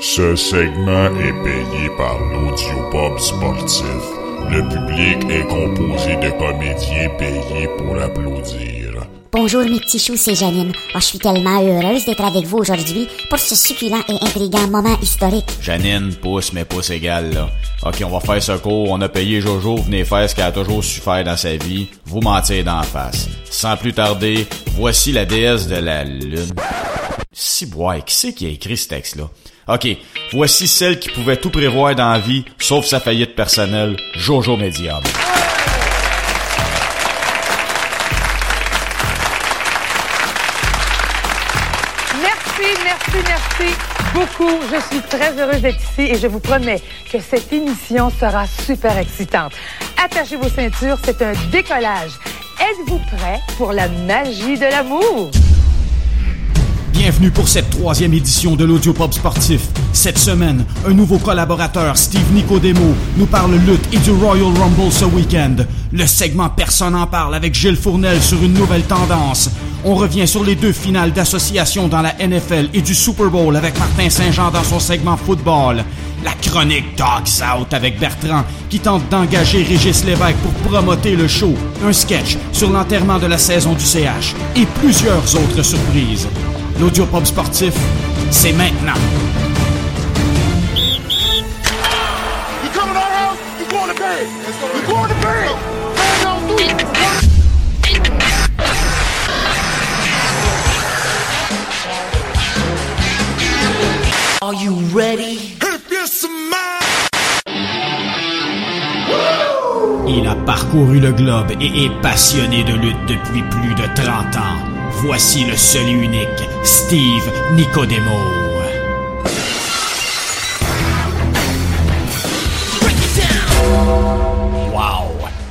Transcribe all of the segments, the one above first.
Ce segment est payé par l'Audiopop sportif. Le public est composé de comédiens payés pour applaudir. Bonjour mes petits choux, c'est Janine. Oh, je suis tellement heureuse d'être avec vous aujourd'hui pour ce succulent et intriguant moment historique. Janine, pouce, mais pouce égal, là. Ok, on va faire ce cours. On a payé Jojo, venez faire ce qu'elle a toujours su faire dans sa vie. Vous mentir d'en face. Sans plus tarder, voici la déesse de la lune. Si bois, qui c'est qui a écrit ce texte-là? Ok, voici celle qui pouvait tout prévoir dans la vie, sauf sa faillite personnelle, Jojo Medium. Merci, merci, merci beaucoup. Je suis très heureuse d'être ici et je vous promets que cette émission sera super excitante. Attachez vos ceintures, c'est un décollage. Êtes-vous prêts pour la magie de l'amour? Bienvenue pour cette troisième édition de l'Audiopop sportif. Cette semaine, un nouveau collaborateur, Steve Nicodemo, nous parle lutte et du Royal Rumble ce week-end. Le segment Personne en parle avec Gilles Fournel sur une nouvelle tendance. On revient sur les deux finales d'association dans la NFL et du Super Bowl avec Martin Saint-Jean dans son segment football. La chronique Dogs Out avec Bertrand qui tente d'engager Régis Lévesque pour promoter le show. Un sketch sur l'enterrement de la saison du CH et plusieurs autres surprises. L'audiopop sportif, c'est maintenant. Are you ready? Il a parcouru le globe et est passionné de lutte depuis plus de 30 ans. Voici le seul et unique Steve Nicodemo.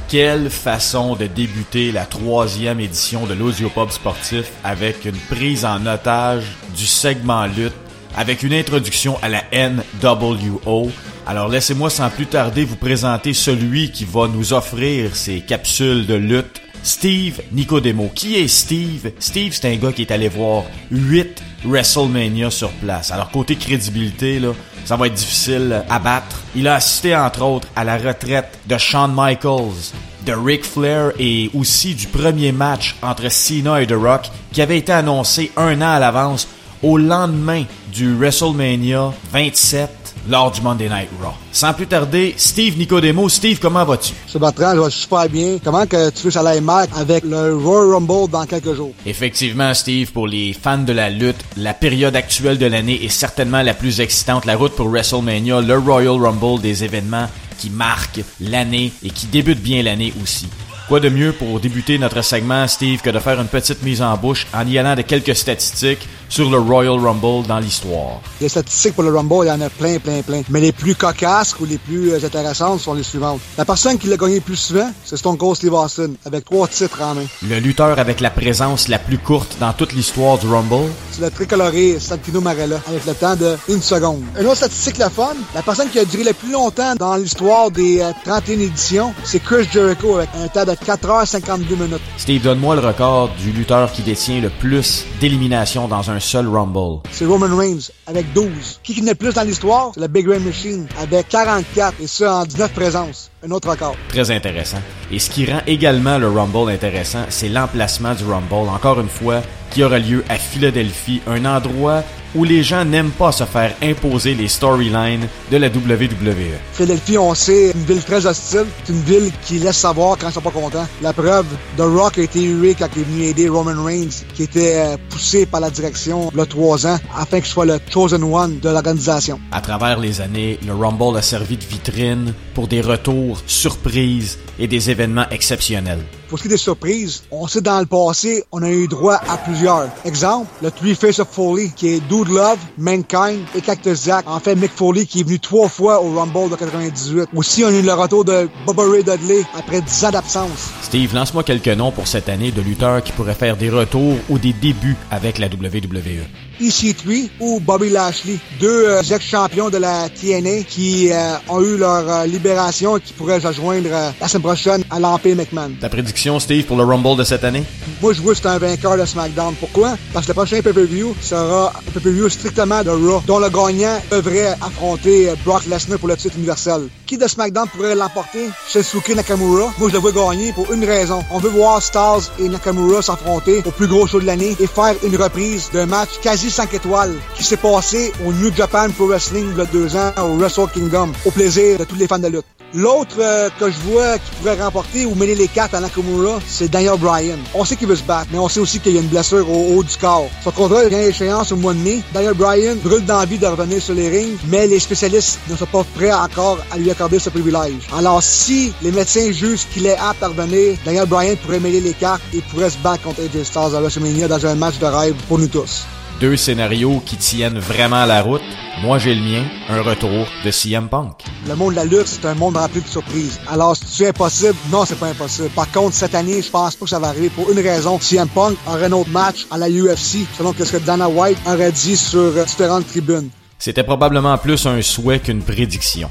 Quelle façon de débuter la troisième édition de l'Audiopop sportif avec une prise en otage du segment lutte, avec une introduction à la NWO. Alors laissez-moi sans plus tarder vous présenter celui qui va nous offrir ces capsules de lutte. Steve Nicodemo. Qui est Steve? Steve, c'est un gars qui est allé voir 8 WrestleMania sur place. Alors côté crédibilité, là, ça va être difficile à battre. Il a assisté entre autres à la retraite de Shawn Michaels, de Ric Flair et aussi du premier match entre Cena et The Rock qui avait été annoncé un an à l'avance au lendemain du WrestleMania 27 lors du Monday Night Raw. Sans plus tarder, Steve Nicodemo. Steve, comment vas-tu? Bertrand, je vais super bien. Comment que tu veux que ça aille mal avec le Royal Rumble dans quelques jours? Effectivement, Steve, pour les fans de la lutte, la période actuelle de l'année est certainement la plus excitante. La route pour WrestleMania, le Royal Rumble, des événements qui marquent l'année et qui débutent bien l'année aussi. Quoi de mieux pour débuter notre segment, Steve, que de faire une petite mise en bouche en y allant de quelques statistiques? Sur le Royal Rumble dans l'histoire. Les statistiques pour le Rumble, il y en a plein, plein, plein. Mais les plus cocasses ou les plus euh, intéressantes sont les suivantes. La personne qui l'a gagné le plus souvent, c'est Stone Cold Steve Austin, avec trois titres en main. Le lutteur avec la présence la plus courte dans toute l'histoire du Rumble. C'est le tricoloré Santino Marella, avec le temps de une seconde. Une autre statistique la fun, la personne qui a duré le plus longtemps dans l'histoire des euh, 31 éditions, c'est Chris Jericho, avec un temps de 4h52 minutes. Steve, donne-moi le record du lutteur qui détient le plus d'éliminations dans un seul Rumble. C'est Roman Reigns, avec 12. Qui le plus dans l'histoire? C'est le Big Red Machine, avec 44, et ça en 19 présences. Un autre record. Très intéressant. Et ce qui rend également le Rumble intéressant, c'est l'emplacement du Rumble, encore une fois, qui aura lieu à Philadelphie, un endroit où les gens n'aiment pas se faire imposer les storylines de la WWE. Philadelphie, on sait, une ville très hostile. C'est une ville qui laisse savoir quand ils sont pas contents. La preuve, The Rock a été hué quand il est venu aider Roman Reigns, qui était euh, poussé par la direction a trois ans, afin qu'il soit le chosen one de l'organisation. À travers les années, le Rumble a servi de vitrine pour des retours surprises et des événements exceptionnels. Pour ce qui est des surprises, on sait dans le passé, on a eu droit à plusieurs. Exemple, le Three Face of Foley, qui est Dude Love, Mankind et Cactus Jack. En fait, Mick Foley, qui est venu trois fois au Rumble de 98. Aussi, on a eu le retour de Bubba Dudley après 10 ans d'absence. Steve, lance-moi quelques noms pour cette année de lutteurs qui pourraient faire des retours ou des débuts avec la WWE. EC3 ou Bobby Lashley, deux euh, ex-champions de la TNA qui euh, ont eu leur euh, libération et qui pourraient se joindre euh, la semaine prochaine à l'Empire McMahon. Ta prédiction, Steve, pour le Rumble de cette année? Moi, je vois que c'est un vainqueur de SmackDown. Pourquoi? Parce que le prochain pay-per-view sera un pay-per-view strictement de Raw, dont le gagnant devrait affronter Brock Lesnar pour le titre universel. Qui de SmackDown pourrait l'emporter? Shinsuke Nakamura. Moi, je le vois gagner pour une raison. On veut voir Stars et Nakamura s'affronter au plus gros show de l'année et faire une reprise d'un match quasi 5 étoiles qui s'est passé au New Japan Pro Wrestling il y a deux ans au Wrestle Kingdom, au plaisir de tous les fans de lutte. L'autre euh, que je vois qui pourrait remporter ou mêler les cartes à Nakamura, c'est Daniel Bryan. On sait qu'il veut se battre, mais on sait aussi qu'il y a une blessure au haut du corps. Son contrat vient à échéance au mois de mai. Daniel Bryan brûle d'envie de revenir sur les rings, mais les spécialistes ne sont pas prêts encore à lui accorder ce privilège. Alors si les médecins jugent qu'il est apte à revenir, Daniel Bryan pourrait mêler les cartes et pourrait se battre contre AJ Styles à WrestleMania dans un match de rêve pour nous tous. Deux scénarios qui tiennent vraiment la route. Moi, j'ai le mien, un retour de CM Punk. Le monde de la lutte, c'est un monde rempli de surprises. Alors, c'est impossible? Non, c'est pas impossible. Par contre, cette année, je pense pas que ça va arriver pour une raison. CM Punk aurait un autre match à la UFC, selon ce que Dana White aurait dit sur euh, différentes tribunes. C'était probablement plus un souhait qu'une prédiction.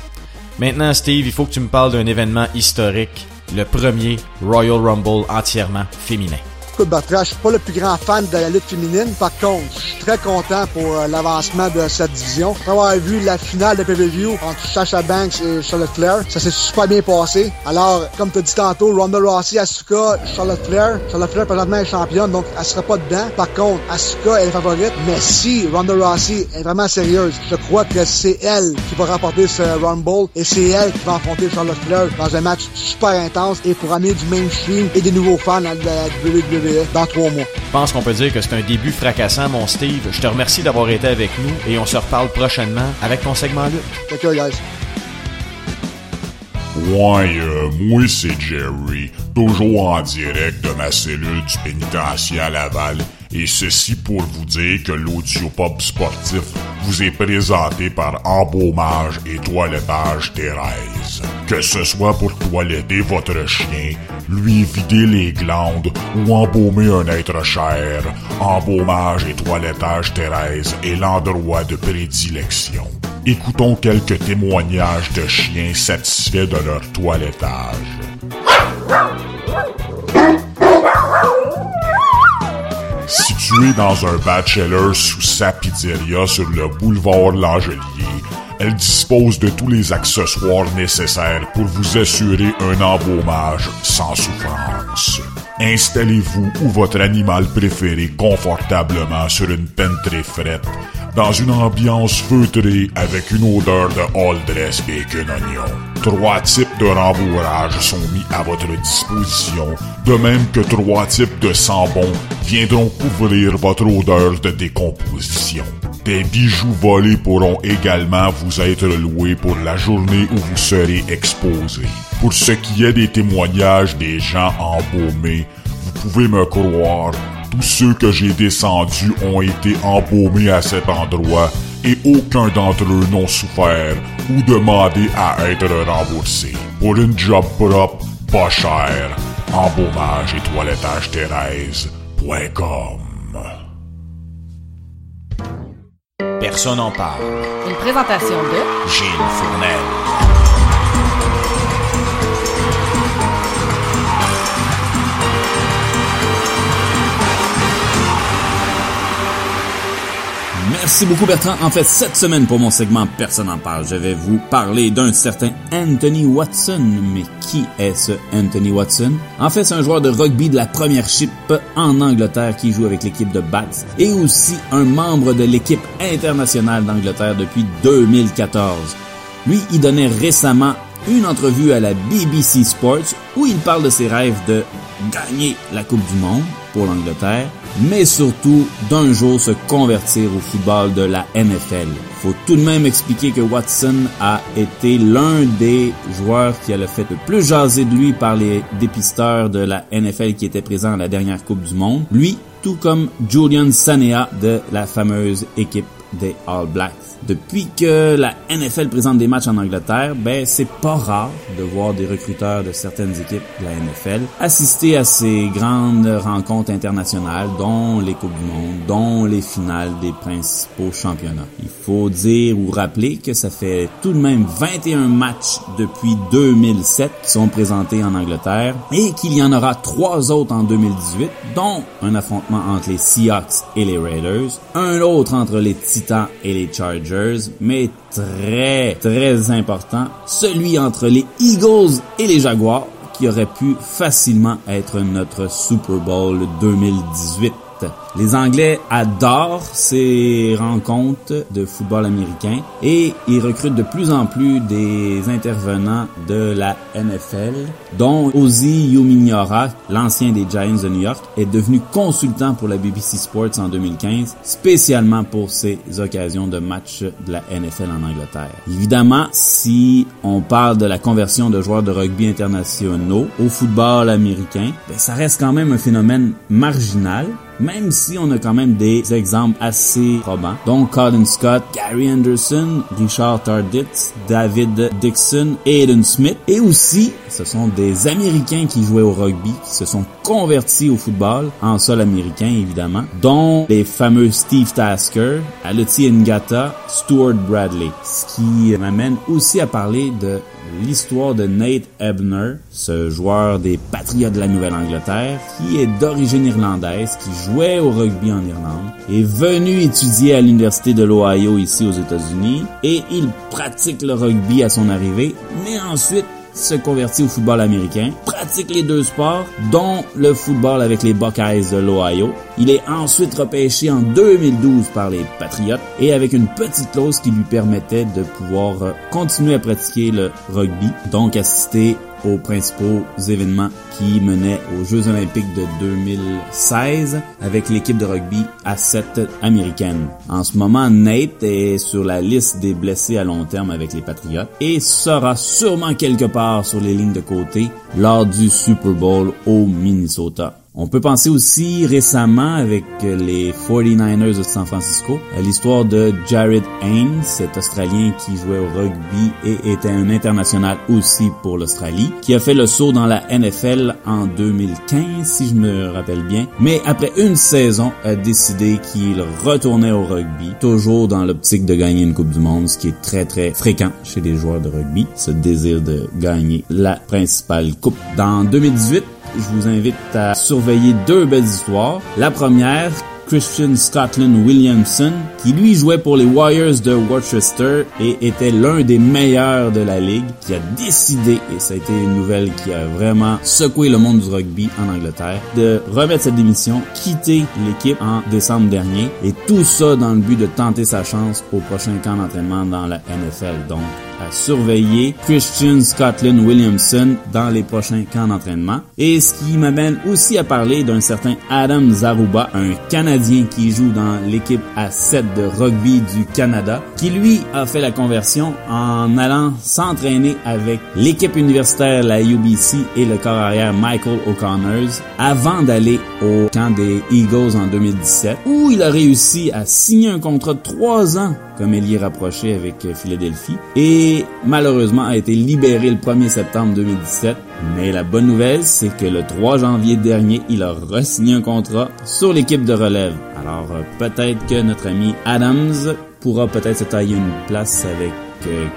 Maintenant, Steve, il faut que tu me parles d'un événement historique, le premier Royal Rumble entièrement féminin. Écoute, je suis pas le plus grand fan de la lutte féminine. Par contre, je suis très content pour euh, l'avancement de cette division. Après avoir vu la finale de PPV entre Sasha Banks et Charlotte Flair, ça s'est super bien passé. Alors, comme tu as dit tantôt, Ronda Rousey, Asuka, Charlotte Flair. Charlotte Flair, présentement, est championne, donc elle sera pas dedans. Par contre, Asuka est favorite. Mais si Ronda Rousey est vraiment sérieuse, je crois que c'est elle qui va remporter ce Rumble et c'est elle qui va affronter Charlotte Flair dans un match super intense et pour amener du mainstream et des nouveaux fans à la WWE dans trois mois. Je pense qu'on peut dire que c'est un début fracassant, mon Steve. Je te remercie d'avoir été avec nous et on se reparle prochainement avec ton segment lutte. Care, guys. Ouais, euh, moi c'est Jerry, toujours en direct de ma cellule du pénitencier à Laval, et ceci pour vous dire que l'audiopop sportif vous est présenté par Embaumage et Toilettage Thérèse. Que ce soit pour toiletter votre chien, lui vider les glandes ou embaumer un être cher, Embaumage et Toilettage Thérèse est l'endroit de prédilection. Écoutons quelques témoignages de chiens satisfaits de leur toilettage. Dans un bachelor sous sa pizzeria sur le boulevard Langelier, elle dispose de tous les accessoires nécessaires pour vous assurer un embaumage sans souffrance. Installez-vous ou votre animal préféré confortablement sur une pente très frette, dans une ambiance feutrée avec une odeur de all dress bacon oignon. Trois types de rembourrage sont mis à votre disposition, de même que trois types de sambons viendront couvrir votre odeur de décomposition. Des bijoux volés pourront également vous être loués pour la journée où vous serez exposé. Pour ce qui est des témoignages des gens embaumés, vous pouvez me croire, tous ceux que j'ai descendus ont été embaumés à cet endroit et aucun d'entre eux n'ont souffert ou demandé à être remboursés. Pour une job propre, pas cher, embaumage et toilettage Thérèse.com Personne en parle. Une présentation de Gilles Fournel. Merci beaucoup Bertrand. En fait, cette semaine pour mon segment Personne en parle, je vais vous parler d'un certain Anthony Watson. Mais qui est ce Anthony Watson? En fait, c'est un joueur de rugby de la première chip en Angleterre qui joue avec l'équipe de Bats et aussi un membre de l'équipe internationale d'Angleterre depuis 2014. Lui, il donnait récemment une entrevue à la BBC Sports où il parle de ses rêves de gagner la Coupe du Monde pour l'Angleterre, mais surtout d'un jour se convertir au football de la NFL. Faut tout de même expliquer que Watson a été l'un des joueurs qui a le fait le plus jaser de lui par les dépisteurs de la NFL qui étaient présents à la dernière Coupe du Monde. Lui, tout comme Julian Sanea de la fameuse équipe des All Blacks. Depuis que la NFL présente des matchs en Angleterre, ben c'est pas rare de voir des recruteurs de certaines équipes de la NFL assister à ces grandes rencontres internationales, dont les Coupes du Monde, dont les finales des principaux championnats. Il faut dire ou rappeler que ça fait tout de même 21 matchs depuis 2007 qui sont présentés en Angleterre et qu'il y en aura trois autres en 2018, dont un affrontement entre les Seahawks et les Raiders, un autre entre les Titans et les Chargers, mais très très important, celui entre les Eagles et les Jaguars qui aurait pu facilement être notre Super Bowl 2018. Les Anglais adorent ces rencontres de football américain et ils recrutent de plus en plus des intervenants de la NFL, dont Ozzy Umenyiora, l'ancien des Giants de New York, est devenu consultant pour la BBC Sports en 2015, spécialement pour ces occasions de matchs de la NFL en Angleterre. Évidemment, si on parle de la conversion de joueurs de rugby internationaux au football américain, ben, ça reste quand même un phénomène marginal, même si on a quand même des exemples assez probants, dont Colin Scott, Gary Anderson, Richard Tarditz, David Dixon Aiden Smith. Et aussi, ce sont des Américains qui jouaient au rugby, qui se sont convertis au football, en sol américain évidemment, dont les fameux Steve Tasker, Aloti Ngata, Stuart Bradley. Ce qui m'amène aussi à parler de l'histoire de Nate Ebner, ce joueur des Patriots de la Nouvelle-Angleterre, qui est d'origine irlandaise, qui jouait au rugby en Irlande, est venu étudier à l'Université de l'Ohio ici aux États-Unis, et il pratique le rugby à son arrivée, mais ensuite se convertit au football américain, pratique les deux sports, dont le football avec les Buckeyes de l'Ohio. Il est ensuite repêché en 2012 par les Patriots et avec une petite clause qui lui permettait de pouvoir continuer à pratiquer le rugby, donc assister aux principaux événements qui menaient aux Jeux olympiques de 2016 avec l'équipe de rugby à 7 américaine. En ce moment, Nate est sur la liste des blessés à long terme avec les Patriots et sera sûrement quelque part sur les lignes de côté lors du Super Bowl au Minnesota. On peut penser aussi récemment avec les 49ers de San Francisco à l'histoire de Jared Haynes, cet Australien qui jouait au rugby et était un international aussi pour l'Australie, qui a fait le saut dans la NFL en 2015 si je me rappelle bien, mais après une saison a décidé qu'il retournait au rugby, toujours dans l'optique de gagner une Coupe du Monde, ce qui est très très fréquent chez les joueurs de rugby, ce désir de gagner la principale coupe. Dans 2018, je vous invite à surveiller deux belles histoires. La première, Christian Scotland Williamson, qui lui jouait pour les Warriors de Worcester et était l'un des meilleurs de la ligue, qui a décidé, et ça a été une nouvelle qui a vraiment secoué le monde du rugby en Angleterre, de remettre cette démission, quitter l'équipe en décembre dernier, et tout ça dans le but de tenter sa chance au prochain camp d'entraînement dans la NFL. Donc, à surveiller Christian Scotland Williamson dans les prochains camps d'entraînement. Et ce qui m'amène aussi à parler d'un certain Adam Zaruba, un Canadien qui joue dans l'équipe à 7 de rugby du Canada, qui lui a fait la conversion en allant s'entraîner avec l'équipe universitaire, la UBC et le corps arrière Michael O'Connors avant d'aller au camp des Eagles en 2017, où il a réussi à signer un contrat de 3 ans comme ailier rapproché avec Philadelphie et malheureusement a été libéré le 1er septembre 2017. Mais la bonne nouvelle, c'est que le 3 janvier dernier, il a re-signé un contrat sur l'équipe de relève. Alors peut-être que notre ami Adams pourra peut-être se tailler une place avec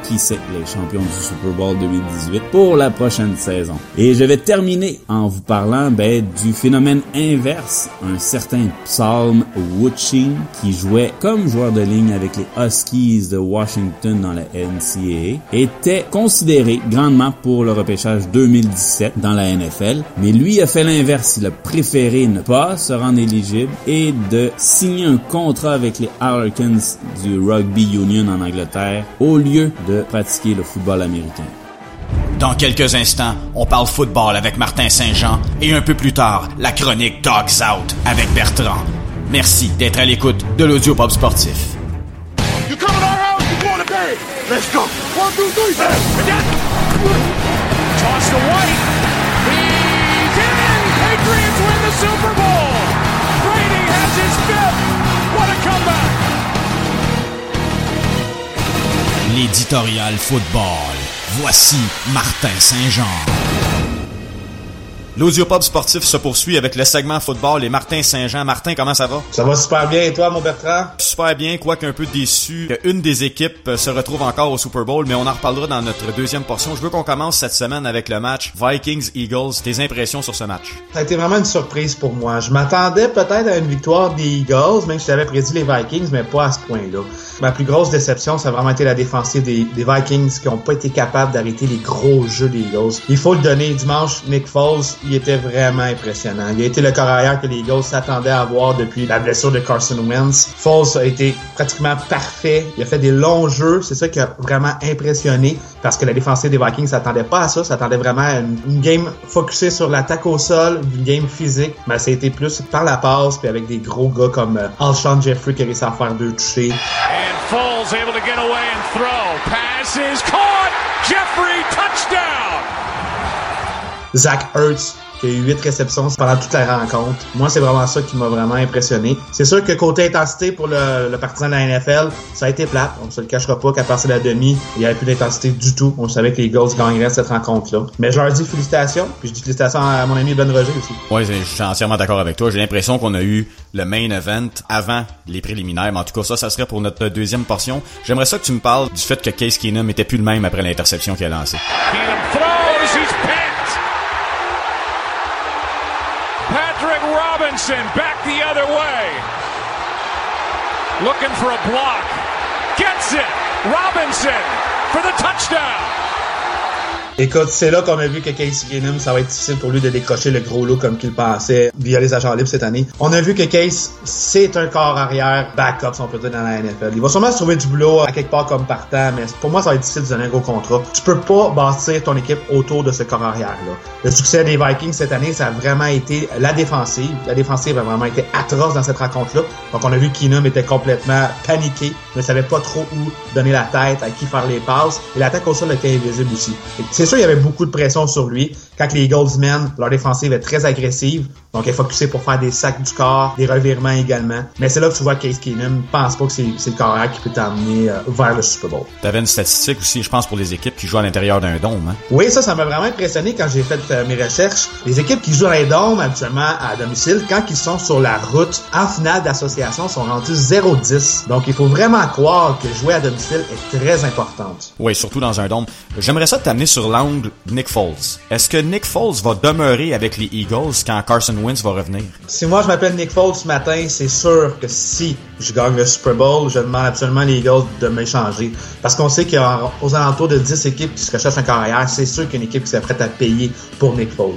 qui sait les champions du Super Bowl 2018 pour la prochaine saison? Et je vais terminer en vous parlant ben, du phénomène inverse, un certain Psalm Woodsheen qui jouait comme joueur de ligne avec les Huskies de Washington dans la NCAA était considéré grandement pour le repêchage 2017 dans la NFL, mais lui a fait l'inverse, il a préféré ne pas se rendre éligible et de signer un contrat avec les Harlequins du Rugby Union en Angleterre au lieu de pratiquer le football américain. Dans quelques instants, on parle football avec Martin Saint-Jean et un peu plus tard, la chronique Dogs Out avec Bertrand. Merci d'être à l'écoute de l'audio pop sportif. Let's go. One, two, three. Toss to White. L'éditorial football. Voici Martin Saint-Jean. L'Audiopub sportif se poursuit avec le segment football et Martin Saint-Jean. Martin, comment ça va? Ça va super bien. Et toi, mon Bertrand? Super bien, quoique un peu déçu qu'une des équipes se retrouve encore au Super Bowl, mais on en reparlera dans notre deuxième portion. Je veux qu'on commence cette semaine avec le match Vikings-Eagles. Tes impressions sur ce match? Ça a été vraiment une surprise pour moi. Je m'attendais peut-être à une victoire des Eagles, même si j'avais prédit les Vikings, mais pas à ce point-là. Ma plus grosse déception, ça a vraiment été la défensive des, des Vikings qui n'ont pas été capables d'arrêter les gros jeux des Eagles. Il faut le donner. Dimanche, Nick Foles, il était vraiment impressionnant. Il a été le corps arrière que les Eagles s'attendaient à avoir depuis la blessure de Carson Wentz. Foles a été pratiquement parfait. Il a fait des longs jeux. C'est ça qui a vraiment impressionné parce que la défensive des Vikings s'attendait pas à ça. S'attendait vraiment à une, une game focusée sur l'attaque au sol, une game physique. Mais ça a été plus par la passe puis avec des gros gars comme euh, Alshon Jeffrey qui a réussi à faire deux touchés. And Foles able to get away and throw. Pass is caught. Jeffrey touchdown. Zach Ertz qui a eu 8 réceptions pendant toute la rencontre. Moi, c'est vraiment ça qui m'a vraiment impressionné. C'est sûr que côté intensité pour le, le partisan de la NFL, ça a été plate. On se le cachera pas qu'à partir de la demi, il n'y avait plus d'intensité du tout. On savait que les Eagles gagneraient cette rencontre-là. Mais je leur dis félicitations, puis je dis félicitations à mon ami Ben Roger aussi. Oui, je suis entièrement d'accord avec toi. J'ai l'impression qu'on a eu le main event avant les préliminaires. Mais en tout cas, ça, ça serait pour notre deuxième portion. J'aimerais ça que tu me parles du fait que Case Keenum était plus le même après l'interception qu'il a lancée. Robinson back the other way. Looking for a block. Gets it. Robinson for the touchdown. Écoute, c'est là qu'on a vu que Case Keenum, ça va être difficile pour lui de décrocher le gros lot comme qu'il pensait via les agents libres cette année. On a vu que Case, c'est un corps arrière backup, si on peut dire, dans la NFL. Il va sûrement se trouver du boulot à quelque part comme partant, mais pour moi, ça va être difficile de donner un gros contrat. Tu peux pas bâtir ton équipe autour de ce corps arrière-là. Le succès des Vikings cette année, ça a vraiment été la défensive. La défensive a vraiment été atroce dans cette rencontre-là. Donc, on a vu que Keenum était complètement paniqué, ne savait pas trop où donner la tête, à qui faire les passes. Et l'attaque au sol était invisible aussi. Sûr, il y avait beaucoup de pression sur lui. Quand les mènent, leur défensive est très agressive. Donc, elle est focusée pour faire des sacs du corps, des revirements également. Mais c'est là que tu vois que Case Keenum pense pas que c'est le carrière qui peut t'emmener euh, vers le Super Bowl. T'avais une statistique aussi, je pense, pour les équipes qui jouent à l'intérieur d'un dôme. Hein? Oui, ça, ça m'a vraiment impressionné quand j'ai fait euh, mes recherches. Les équipes qui jouent dans les dômes, habituellement à domicile, quand ils sont sur la route, en finale d'association, sont rendus 0-10. Donc, il faut vraiment croire que jouer à domicile est très importante. Oui, surtout dans un dôme. J'aimerais ça t'amener sur Nick Foles. Est-ce que Nick Foles va demeurer avec les Eagles quand Carson Wentz va revenir? Si moi je m'appelle Nick Foles ce matin, c'est sûr que si je gagne le Super Bowl, je demande absolument les Eagles de m'échanger. Parce qu'on sait qu'aux alentours de 10 équipes qui se recherchent un carrière, c'est sûr qu'il équipe qui serait prête à payer pour Nick Foles.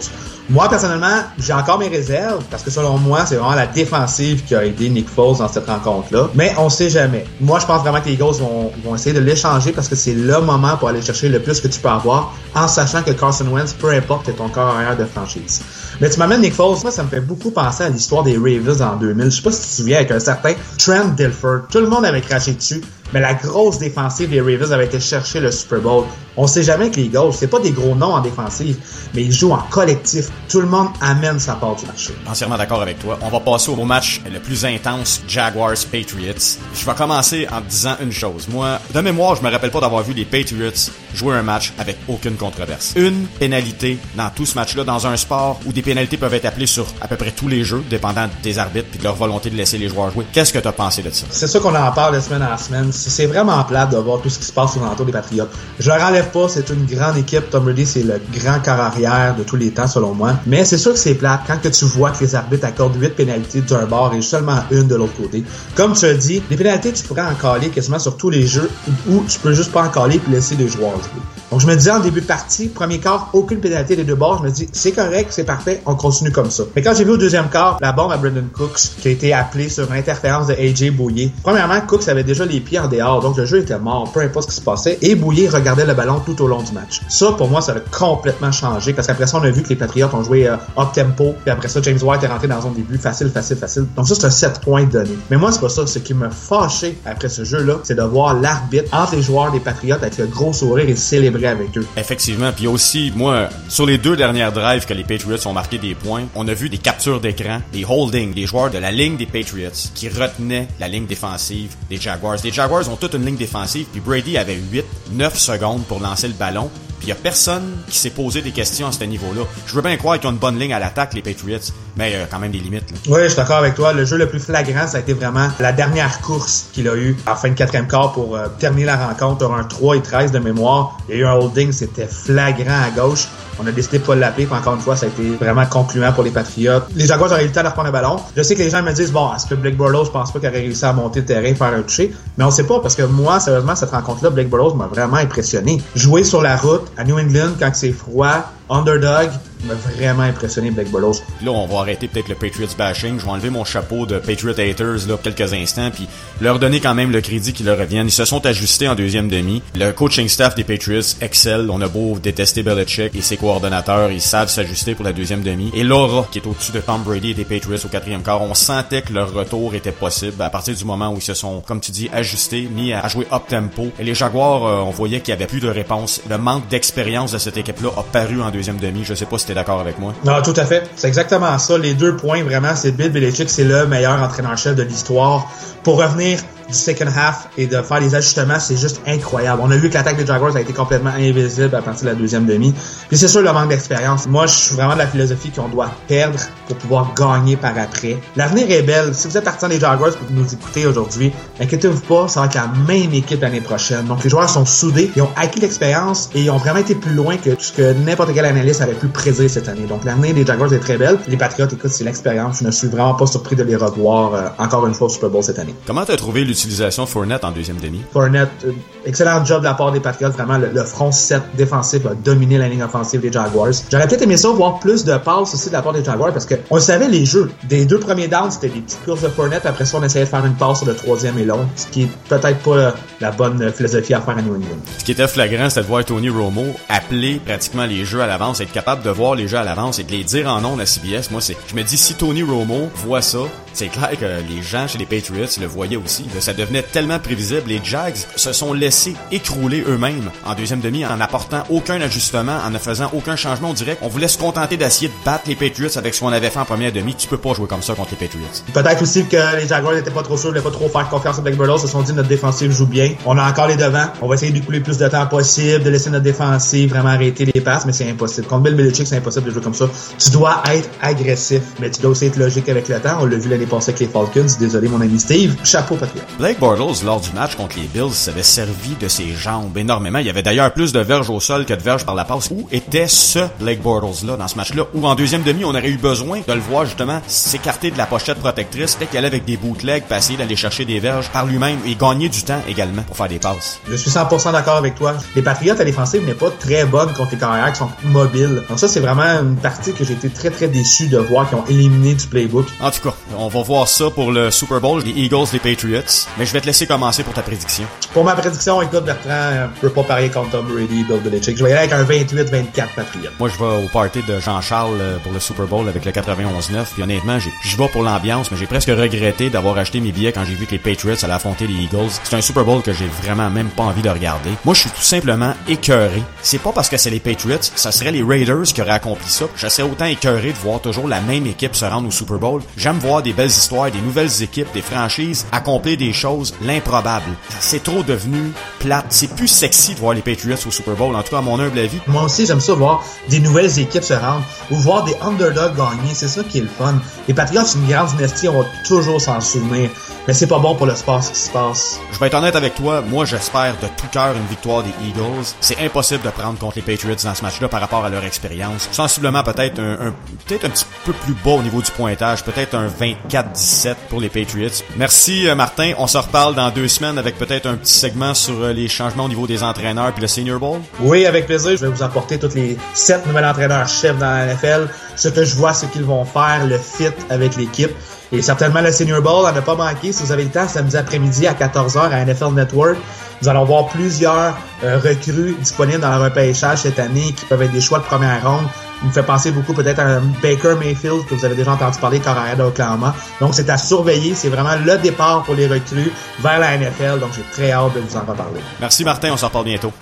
Moi, personnellement, j'ai encore mes réserves parce que selon moi, c'est vraiment la défensive qui a aidé Nick Foles dans cette rencontre-là. Mais on sait jamais. Moi, je pense vraiment que les Eagles vont, vont essayer de l'échanger parce que c'est le moment pour aller chercher le plus que tu peux avoir en sachant que Carson Wentz, peu importe, est ton corps arrière de franchise. Mais tu m'amènes Nick Foles, moi, ça me fait beaucoup penser à l'histoire des Ravens en 2000. Je sais pas si tu te souviens avec un certain Trent Dilfer. Tout le monde avait craché dessus. Mais la grosse défensive des Ravens avait été chercher le Super Bowl. On sait jamais que les Eagles, c'est pas des gros noms en défensive, mais ils jouent en collectif. Tout le monde amène sa part du marché. Entièrement d'accord avec toi. On va passer au match le plus intense, Jaguars-Patriots. Je vais commencer en disant une chose. Moi, de mémoire, je me rappelle pas d'avoir vu les Patriots jouer un match avec aucune controverse. Une pénalité dans tout ce match-là, dans un sport où des pénalités peuvent être appelées sur à peu près tous les jeux, dépendant des arbitres puis de leur volonté de laisser les joueurs jouer. Qu'est-ce que tu as pensé de ça? C'est ça qu'on en parle de semaine en semaine. C'est vraiment plate de voir tout ce qui se passe sur l'entour des Patriots. Je leur enlève pas, c'est une grande équipe. Tom Brady, c'est le grand corps arrière de tous les temps, selon moi. Mais c'est sûr que c'est plate quand que tu vois que les arbitres accordent 8 pénalités d'un bord et seulement une de l'autre côté. Comme tu as dit, les pénalités, tu pourrais en caler quasiment sur tous les jeux où tu peux juste pas en caler puis laisser les joueurs jouer. Donc je me disais en début de partie, premier quart, aucune pénalité des deux bords. Je me dis, c'est correct, c'est parfait, on continue comme ça. Mais quand j'ai vu au deuxième quart, la bombe à Brandon Cooks qui a été appelée sur l'interférence de AJ Bouye. Premièrement, Cooks avait déjà les pieds en donc le jeu était mort, peu importe ce qui se passait. Et Bouye regardait le ballon tout au long du match. Ça, pour moi, ça a complètement changé parce qu'après ça, on a vu que les Patriots ont joué euh, up tempo, puis après ça, James White est rentré dans son début facile, facile, facile. Donc ça, c'est un 7 points donné. Mais moi, c'est pas ça. Ce qui me fâché après ce jeu-là, c'est de voir l'arbitre entre les joueurs des Patriots avec le gros sourire et célébrer avec eux. Effectivement, puis aussi, moi, sur les deux dernières drives que les Patriots ont marqué des points, on a vu des captures d'écran, des holdings, des joueurs de la ligne des Patriots qui retenaient la ligne défensive des Jaguars. Jaguars ont toute une ligne défensive, puis Brady avait 8, 9 secondes pour lancer le ballon, puis il y a personne qui s'est posé des questions à ce niveau-là. Je veux bien croire qu'ils ont une bonne ligne à l'attaque, les Patriots, mais il y a quand même des limites. Là. Oui, je suis d'accord avec toi. Le jeu le plus flagrant, ça a été vraiment la dernière course qu'il a eu en fin de quatrième quart pour euh, terminer la rencontre. Un 3 et 13 de mémoire. Il y a eu un holding, c'était flagrant à gauche. On a décidé de pas l'appeler, puis encore une fois, ça a été vraiment concluant pour les Patriots. Les Jaguars auraient eu le temps de reprendre le ballon. Je sais que les gens me disent, bon, est-ce que Blake Bortles, je pense pas qu'il aurait réussi à monter le terrain, faire un toucher, mais on sait pas, parce que moi, sérieusement, cette rencontre-là, Blake Bortles m'a vraiment impressionné. Jouer sur la route à New England quand c'est froid, underdog, m'a vraiment impressionné Blake Bortles. Là, on va arrêter peut-être le Patriots bashing. Je vais enlever mon chapeau de Patriot haters là quelques instants, puis leur donner quand même le crédit qui leur revient. Ils se sont ajustés en deuxième demi. Le coaching staff des Patriots excelle. On a beau détester Belichick et ses coordonnateurs, ils savent s'ajuster pour la deuxième demi. Et Laura, qui est au-dessus de Tom Brady et des Patriots au quatrième quart, on sentait que leur retour était possible à partir du moment où ils se sont, comme tu dis, ajustés, mis à jouer up tempo. Et les Jaguars, euh, on voyait qu'il y avait plus de réponse. Le manque d'expérience de cette équipe-là a paru en deuxième demi. Je sais pas si t'es d'accord avec moi. Non, tout à fait. C'est exactement ça. Les deux points, vraiment, c'est Bill Belichick, c'est le meilleur entraîneur-chef de l'histoire. Pour revenir second half et de faire les ajustements, c'est juste incroyable. On a vu que l'attaque des Jaguars a été complètement invisible à partir de la deuxième demi. Puis c'est sûr le manque d'expérience. Moi, je suis vraiment de la philosophie qu'on doit perdre pour pouvoir gagner par après. L'avenir est belle. Si vous êtes partisans des Jaguars pour nous écouter aujourd'hui, inquiétez-vous pas, ça va être la même équipe l'année prochaine. Donc les joueurs sont soudés, ils ont acquis l'expérience et ils ont vraiment été plus loin que tout ce que n'importe quel analyste avait pu prédire cette année. Donc l'avenir des Jaguars est très belle. Les Patriots, écoute, c'est l'expérience. Je ne suis vraiment pas surpris de les revoir euh, encore une fois au Super Bowl cette année. Comment t'as trouvé l'utilisation de Fournette en deuxième demi? Fournette, euh, excellent job de la part des Patriots. Vraiment, le, le front 7 défensif a dominé la ligne offensive des Jaguars. J'aurais peut-être aimé ça voir plus de passes aussi de la part des Jaguars parce que on savait les jeux. Des deux premiers downs, c'était des petites courses de Fournette. Après ça, on essayait de faire une passe sur le troisième et long, ce qui est peut-être pas la bonne philosophie à faire à New England. Ce qui était flagrant, c'était de voir Tony Romo appeler pratiquement les jeux à l'avance, être capable de voir les jeux à l'avance et de les dire en ondes à CBS. Moi, c'est, je me dis, si Tony Romo voit ça, c'est clair que les gens chez les Patriots le voyaient aussi. Ça devenait tellement prévisible. Les Jags se sont laissés écrouler eux-mêmes en deuxième demi en n'apportant aucun ajustement, en ne faisant aucun changement. On dirait qu'on voulait se contenter d'essayer de battre les Patriots avec ce qu'on avait fait en première demi. Tu peux pas jouer comme ça contre les Patriots. Peut-être aussi que les Jaguars n'étaient pas trop sûrs, ne pas trop faire confiance à Black Bortles, se sont dit notre défensive joue bien. On a encore les devants. On va essayer de couler plus de temps possible, de laisser notre défensive vraiment arrêter les passes, mais c'est impossible. Contre Bill Belichick, c'est impossible de jouer comme ça. Tu dois être agressif, mais tu dois aussi être logique avec le temps. On l'a vu l'année passée avec les Falcons. Désolé, mon ami Steve. Chapeau, Patriot. Blake Bortles, lors du match contre les Bills, s'avait servi de ses jambes énormément. Il y avait d'ailleurs plus de verges au sol que de verges par la passe. Où était ce Blake Bortles-là dans ce match-là? Où en deuxième demi, on aurait eu besoin de le voir justement s'écarter de la pochette protectrice, peut-être qu'il allait avec des bootlegs, passer d'aller chercher des verges par lui-même et gagner du temps également pour faire des passes. Je suis 100% d'accord avec toi. Les Patriots à défensive n'est pas très bonne contre les carrières qui sont mobiles. Donc ça, c'est vraiment une partie que j'ai été très très déçu de voir qui ont éliminé du playbook. En tout cas, on va voir ça pour le Super Bowl, les Eagles, les Patriots. Mais je vais te laisser commencer pour ta prédiction. Pour ma prédiction, écoute Bertrand, euh, je peux pas parier contre Tom Brady, Bill Belichick. Je vais y aller avec un 28-24 Patriots. Moi, je vais au party de Jean-Charles euh, pour le Super Bowl avec le 91-9. Puis honnêtement, j'y vais pour l'ambiance, mais j'ai presque regretté d'avoir acheté mes billets quand j'ai vu que les Patriots allaient affronter les Eagles. C'est un Super Bowl que j'ai vraiment même pas envie de regarder. Moi, je suis tout simplement écœuré. C'est pas parce que c'est les Patriots, ça serait les Raiders qui auraient accompli ça. Je serais autant écœuré de voir toujours la même équipe se rendre au Super Bowl. J'aime voir des belles histoires, des nouvelles équipes, des franchises accomplir des choses, l'improbable. C'est trop devenu plate. C'est plus sexy de voir les Patriots au Super Bowl, en tout cas à mon humble avis. Moi aussi, j'aime ça voir des nouvelles équipes se rendre ou voir des underdogs gagner. C'est ça qui est le fun. Les Patriots, c'est une grande dynastie, on va toujours s'en souvenir. Mais c'est pas bon pour le sport ce qui se passe. Je vais être honnête avec toi, moi j'espère de tout cœur une victoire des Eagles. C'est impossible de prendre contre les Patriots dans ce match-là par rapport à leur expérience. Sensiblement peut-être un, un- peut-être un petit peu plus bas au niveau du pointage, peut-être un 24-17 pour les Patriots. Merci euh, Martin, on se reparle dans deux semaines avec peut-être un petit segment sur euh, les changements au niveau des entraîneurs puis le Senior Bowl. Oui, avec plaisir, je vais vous apporter tous les sept nouveaux entraîneurs-chefs dans la NFL. Ce que je vois, ce qu'ils vont faire, le fit avec l'équipe. Et certainement le Senior Bowl, à ne pas manquer. Si vous avez le temps, samedi après-midi à 14h à NFL Network, nous allons voir plusieurs euh, recrues disponibles dans le repêchage cette année qui peuvent être des choix de première ronde. Il me fait penser beaucoup peut-être à un Baker Mayfield que vous avez déjà entendu parler, carrière d'Oklahoma. Donc c'est à surveiller. C'est vraiment le départ pour les recrues vers la NFL. Donc j'ai très hâte de vous en reparler. Merci Martin, on se reparle bientôt.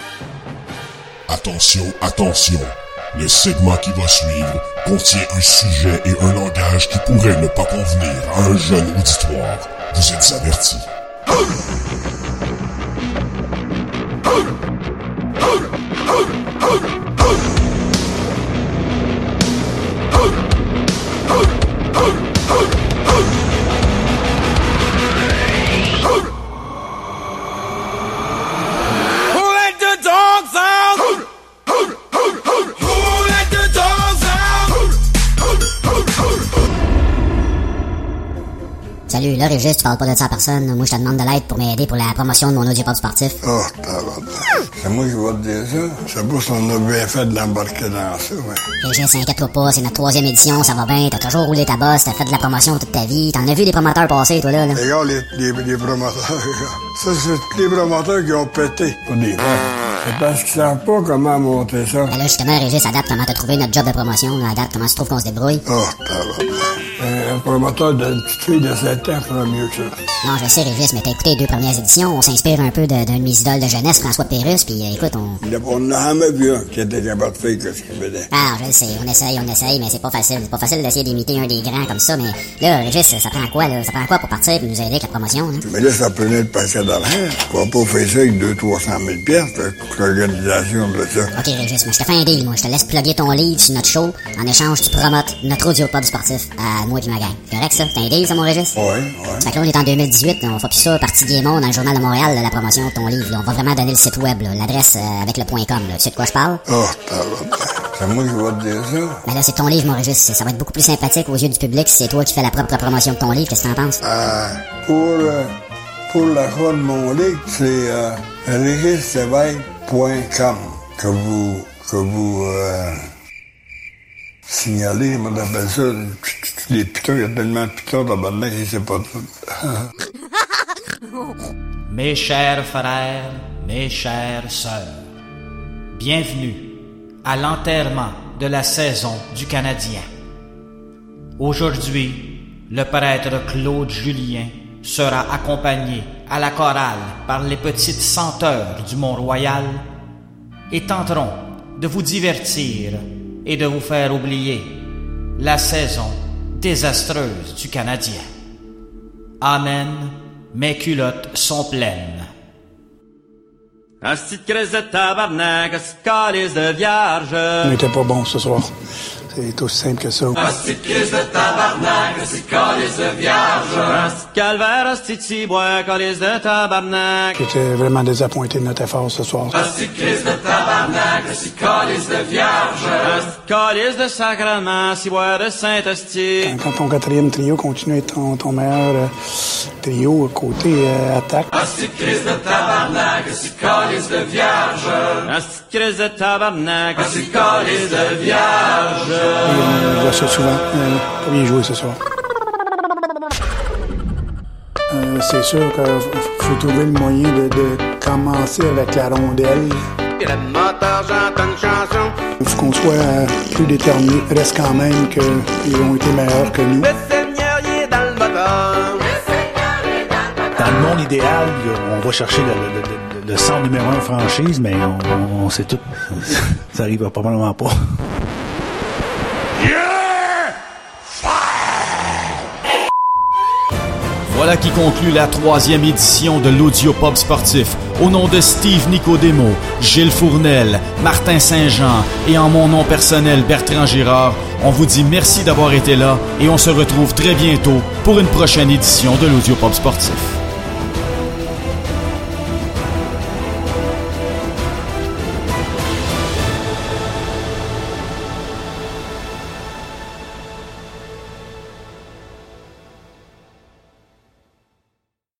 Attention, attention. Le segment qui va suivre contient un sujet et un langage qui pourraient ne pas convenir à un jeune auditoire. Vous êtes avertis. Régis, tu parles pas de ça à personne. Moi, je te demande de l'aide pour m'aider pour la promotion de mon audiopop sportif. Oh. C'est moi qui vais te dire ça. Je sais pas si on a bien fait de l'embarquer dans ça, mais... Régis, inquiète-toi pas, c'est notre troisième édition, ça va bien, t'as toujours roulé ta bosse, t'as fait de la promotion toute ta vie, t'en as vu des promoteurs passer, toi, là, là. Les gars, les, les, les promoteurs, ça, c'est tous les promoteurs qui ont pété. Pour des fois. C'est parce qu'ils savent pas comment monter ça. Ben là, justement, Régis, adapte comment t'as trouvé notre job de promotion, adapte comment tu trouves qu'on se débrouille. Oh. Un promoteur d'une petite fille de 7 ans fera mieux que ça. Non, je sais, Régis, mais t'as écouté les deux premières éditions, on s'inspire un peu de- d'un de mes idoles de jeunesse, François Pérus, puis euh, écoute, on... On n'a jamais vu un qui était capable de faire que ce qu'il faisait. Ah, je le sais, on essaye, on essaye, mais c'est pas facile. C'est pas facile d'essayer d'imiter un des grands comme ça, mais là, Régis, ça prend quoi, là? Ça prend quoi pour partir et nous aider avec la promotion, là? Mais là, ça prenait le paquet d'argent. On va pas faire ça avec 200-300 000 piastres, l'organisation de ça. Ok, Régis, mais je te fais un deal, moi. Je te laisse plugger ton livre sur notre show. En échange, tu promotes notre audio pub sportif à moi ma gang. Correct, ça? C'est un deal, ça, mon Régis? Ouais, ouais. Fait que là, on est en 2018, on fait plus ça, partie Gaimont, dans le Journal de Montréal, là, la promotion de ton livre. là. On va vraiment donner le site web, l'adresse euh, avec le point .com. Là. Tu sais de quoi je parle? Oh. C'est moi qui vais te dire ça. Mais là, c'est ton livre, mon Régis. Ça va être beaucoup plus sympathique aux yeux du public si c'est toi qui fais la propre promotion de ton livre. Qu'est-ce que t'en penses? Euh, pour, euh, pour l'achat de mon livre, c'est euh, que vous, que vous euh, signalez. Moi, j'appelle ça les pitons. Il y a tellement de pitons dans le je sais pas tout. Mes chers frères, mes chères sœurs, bienvenue à l'enterrement de la saison du Canadien. Aujourd'hui, le prêtre Claude Julien sera accompagné à la chorale par les petites senteurs du Mont-Royal et tenteront de vous divertir et de vous faire oublier la saison désastreuse du Canadien. Amen, mes culottes sont pleines. De crise de tabarnak, de vierge. On n'était pas bon ce soir. C'est aussi simple que ça. Asti de crise de tabarnak, asti de calice de vierge. Asti de calvaire, asti de ciboire, calice de tabarnak. J'étais vraiment désappointé de notre effort ce soir. Asti de crise de tabarnak, asti de calice de vierge. Asti de calice de sacrement, ciboire de Saint-Asti. Quand ton quatrième trio continue à être ton, ton meilleur euh, trio côté euh, attaque, Asti de crise de tabarnak, asti de calice de vierge. Asti de crise de tabarnak, asti de calice de vierge. Et on voit ça souvent. Euh, pas bien joué ce soir. Euh, c'est sûr qu'il faut trouver le moyen de, de commencer avec la rondelle. Il faut qu'on soit euh, plus déterminé. Reste quand même qu'ils ont été meilleurs que nous. Il dans le monde idéal, on va chercher le, le, le, le, numéro un franchise, mais on, on sait tout. Ça arrivera probablement pas. Voilà qui conclut la troisième édition de l'Audiopop sportif. Au nom de Steve Nicodemo, Gilles Fournel, Martin Saint-Jean et en mon nom personnel Bertrand Girard, on vous dit merci d'avoir été là et on se retrouve très bientôt pour une prochaine édition de l'Audiopop sportif.